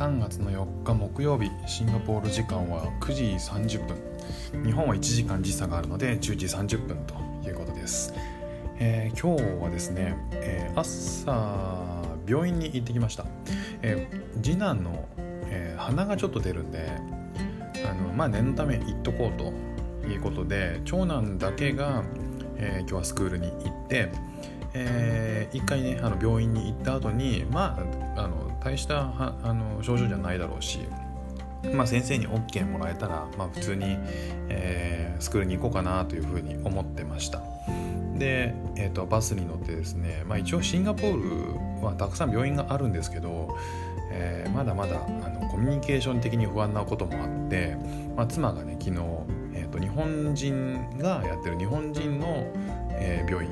3月の4日木曜日シンガポール時間は9時30分。日本は1時間時差があるので10時30分ということです、えー、今日はですね、えー、朝病院に行ってきました、えー、次男の、え鼻がちょっと出るんであのまあ念のため行っとこうということで長男だけが、え今日はスクールに行ってえー、一回ねあの病院に行った後にまああの大したあの症状じゃないだろうし、まあ、先生に OK もらえたら、まあ、普通に、えー、スクールに行こうかなというふうに思ってました。で、えーと、バスに乗ってですね、まあ、一応シンガポールはたくさん病院があるんですけど、えー、まだまだあのコミュニケーション的に不安なこともあって、まあ、妻がね昨日、えーと、日本人がやってる日本人の、えー、病院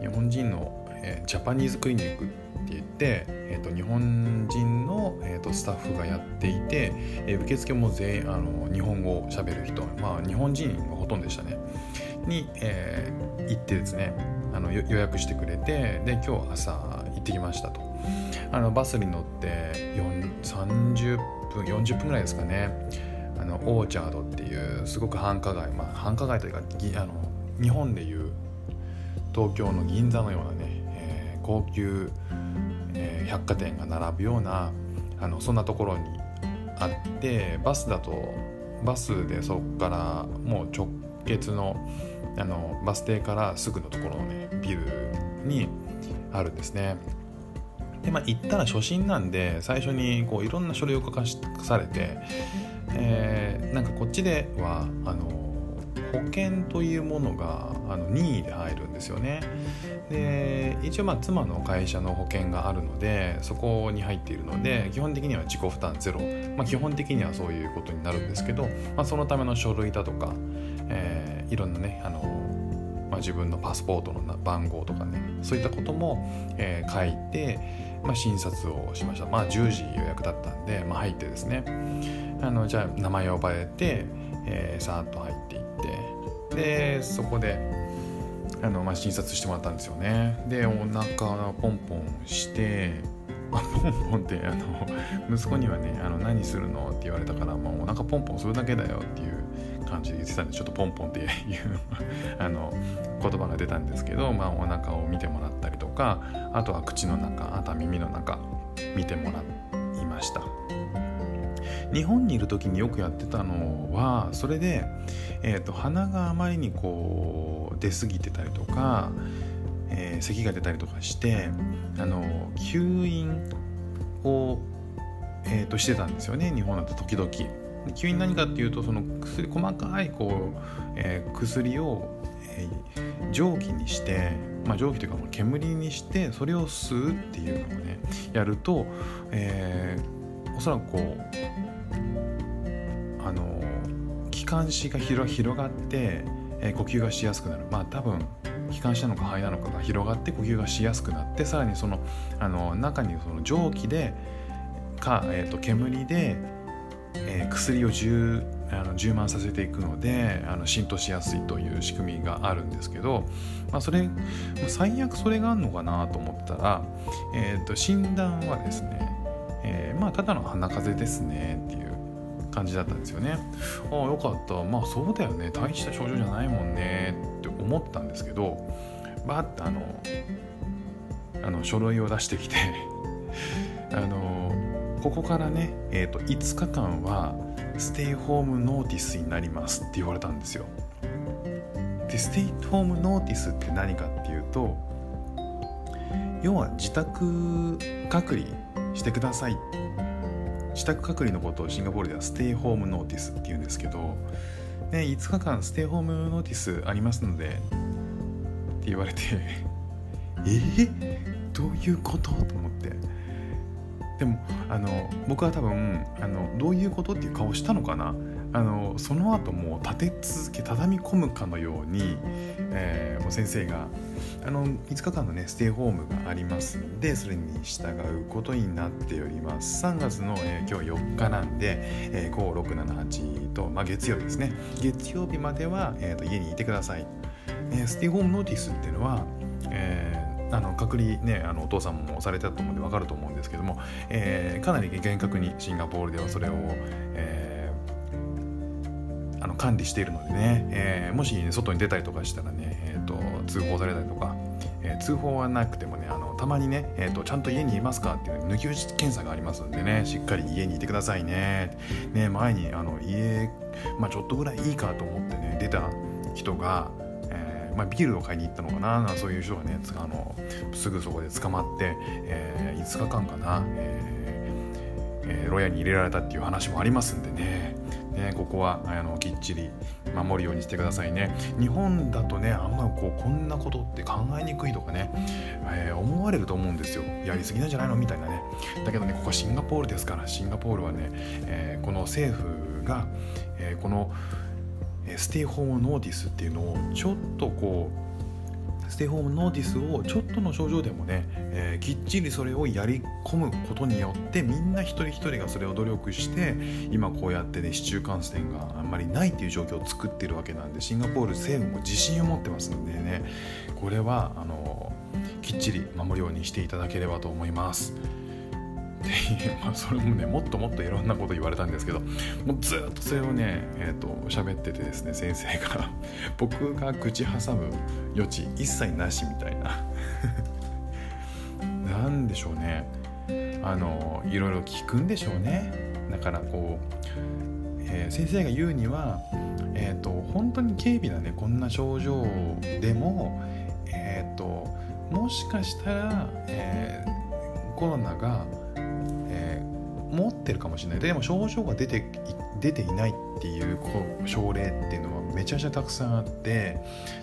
日本人の、えー、ジャパニーズクリニックって言って、えーと、日本人の、えーと、スタッフがやっていて、えー、受付も全員あの日本語をしゃべる人まあ日本人がほとんどでしたね。に、えー、行ってですねあの予約してくれてで今日朝行ってきましたと。あのバスに乗って30分40分ぐらいですかね。あのオーチャードっていうすごく繁華街まあ繁華街というかあの日本でいう東京の銀座のようなね、えー、高級、えー、百貨店が並ぶようなあのそんなところにあってバスだとバスでそこからもう直結のあのバス停からすぐのところのねビルにあるんですね。でまあ行ったら初心なんで最初にこういろんな書類を書かされて、えー、なんかこっちではあの保険というものがあの任意で入るんですよね。で一応まあ妻の会社の保険があるのでそこに入っているので基本的には自己負担ゼロ、まあ、基本的にはそういうことになるんですけど、まあ、そのための書類だとか、えー、いろんなねあの、まあ、自分のパスポートの番号とかねそういったことも、えー、書いて、まあ、診察をしました。まあ10時予約だったんで、まあ、入ってですね。あのじゃあ名前を呼ばれて、えー、さーっと入っていってでそこであの、まあ、診察してもらったんですよね。でお腹ポンポンして ポンポンってあの息子にはねあの何するのって言われたから、まあ、お腹ポンポンするだけだよっていう感じで言ってたんでちょっとポンポンっていう あの言葉が出たんですけど、まあ、お腹を見てもらったりとかあとは口の中あとは耳の中見てもらいました日本にいる時によくやってたのはそれで、えーと、鼻があまりにこう出過ぎてたりとか、えー、咳が出たりとかしてあの吸引を、えーと、してたんですよね日本だと時々。吸引何かっていうとその薬細かいこう、えー、薬を、えー、蒸気にして、まあ、蒸気というか煙にしてそれを吸うっていうのをねやると、えー、おそらくこうあの気管支が広がって、えー、呼吸がしやすくなる。まあ多分気管支なのか肺なのかが広がって呼吸がしやすくなってさらにそのあの中にその蒸気でか、えーと、煙で、えー、薬を充あの充満させていくのであの浸透しやすいという仕組みがあるんですけど、まあ、それ最悪それがあるのかなと思ったら、えーと診断はですね、えー、まあただの鼻風邪ですねっていう感じだったんですよね。ああよかったまあそうだよね大した症状じゃないもんねって思ったんですけどバッとあのあの書類を出してきて あのここからね、えーと、5日間はステイホームノーティスになりますって言われたんですよ。でステイホームノーティスって何かっていうと要は自宅隔離してくださいっ自宅隔離のことをシンガポールではステイホームノーティスっていうんですけど、ね、5日間ステイホームノーティスありますのでって言われてえー、どういうこと？と思って。でもあの僕は多分あのどういうことっていう顔したのかな。あのその後も立て続け畳み込むかのように、えー、先生があの5日間のねステイホームがありますんでそれに従うことになっております。3月の、えー、今日4日なんで、えー、5678と、まあ、月曜日ですね。月曜日までは、えーと、家にいてください、えー、ステイホームノーティスっていうのは、えーあの隔離ねあのお父さんもされてたと思うんで分かると思うんですけども、えー、かなり厳格にシンガポールではそれを、えー、あの管理しているのでね、えー、もし、ね、外に出たりとかしたらね、えーと、通報されたりとか、えー、通報はなくてもねあのたまにね、えーと、ちゃんと家にいますかっていう抜き打ち検査がありますんでねしっかり家にいてくださいねね前にあの家、まあ、ちょっとぐらいいいかと思ってね出た人がまあ、ビールを買いに行ったのかなそういう人がねあのすぐそこで捕まって、えー、5日間かな、えーえー、牢屋に入れられたっていう話もありますんでね。ねここはあのきっちり守るようにしてくださいね。日本だとねあんまこうこんなことって考えにくいとかね、えー、思われると思うんですよ。やりすぎなんじゃないのみたいなね。だけどねここはシンガポールですからシンガポールはね、えー、この政府が、えー、このステイホームノーティスっていうのをちょっとこうステイホームノーティスをちょっとの症状でもね、えー、きっちりそれをやり込むことによってみんな一人一人がそれを努力して今こうやってね市中感染があんまりないっていう状況を作ってるわけなんでシンガポール政府も自信を持ってますのでねこれはあのきっちり守るようにしていただければと思います。まあ、それもねもっともっといろんなこと言われたんですけどもうずっとそれをねえっ、ー、と喋っててですね先生が 僕が口挟む余地一切なしみたいな。なんでしょうね。あのいろいろ聞くんでしょうね。だからこう、えー、先生が言うにはえっ、ー、と本当に軽微なねこんな症状でもえっ、ともしかしたら、えコロナが持ってるかもしれない。でも症状が出て出ていないっていう症例っていうのはめちゃくちゃたくさんあって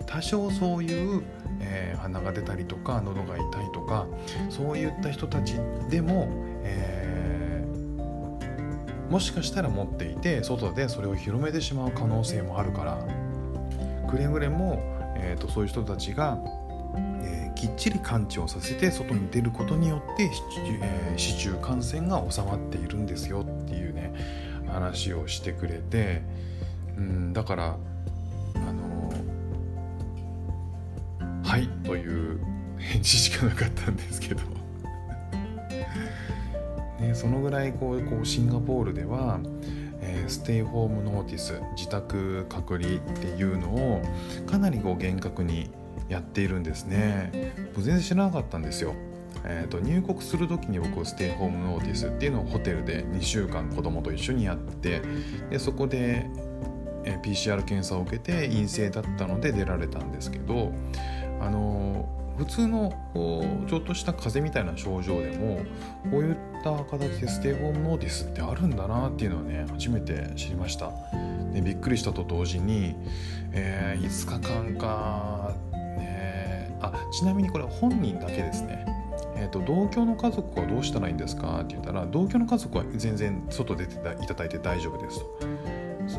多少そういう、えー、鼻が出たりとか喉が痛いとかそういった人たちでも、えー、もしかしたら持っていて外でそれを広めてしまう可能性もあるからくれぐれも、えーとそういう人たちがえきっちり感知をさせて外に出ることによって、えー、市中感染が収まっているんですよっていうね話をしてくれてうんだからあの、はいという返事しかなかったんですけど。ね、そのぐらいこうこうシンガポールでは、えー、ステイホームノーティス自宅隔離っていうのをかなりこう厳格にやっているんですね。全然知らなかったんですよ。えーと、入国する時に僕ステイホームノーティスっていうのをホテルで2週間子供と一緒にやってでそこで、えー、PCR 検査を受けて陰性だったので出られたんですけどあのー、普通のこうちょっとした風邪みたいな症状でもこういった形でステイホームノーティスってあるんだなっていうのはね初めて知りました。でびっくりしたと同時に、えー、5日間かちなみにこれ本人だけですね。えーと、同居の家族はどうしたらいいんですか？って言ったら同居の家族は全然外出ていただいて大丈夫ですと。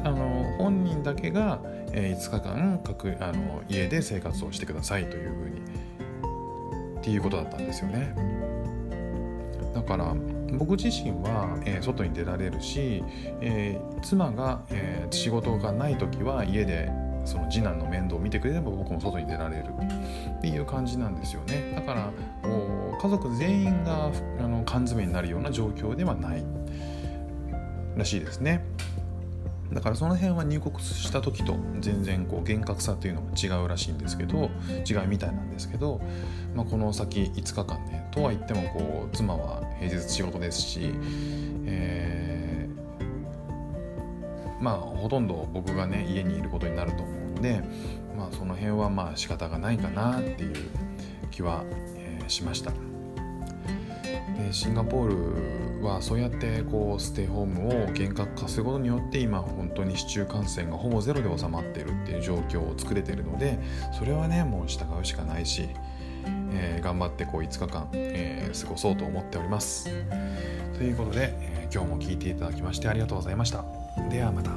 あの本人だけが、え、5日間各あの家で生活をしてくださいというふうにっていうことだったんですよね。だから僕自身は、えー、外に出られるし、えー、妻が、え仕事がない時は家でその次男の面倒を見てくれれば僕も外に出られる。っていう感じなんですよね。だから家族全員があの缶詰になるような状況ではないらしいですね。だからその辺は入国した時と全然こう厳格さというのが違うらしいんですけど違いみたいなんですけど、まあ、この先5日間ねとは言ってもこう妻は平日仕事ですし、えー、まあほとんど僕がね家にいることになると思うんで、まあ、その辺はまあ仕方がないかなっていう気は、えー、しました。でシンガポールはそうやってこうステイホームを厳格化することによって今本当に市中感染がほぼゼロで収まっているっていう状況を作れてるのでそれはねもう従うしかないし、えー、頑張ってこう5日間、えー、過ごそうと思っております。ということで、えー、今日も聞いていただきましてありがとうございました。ではまた。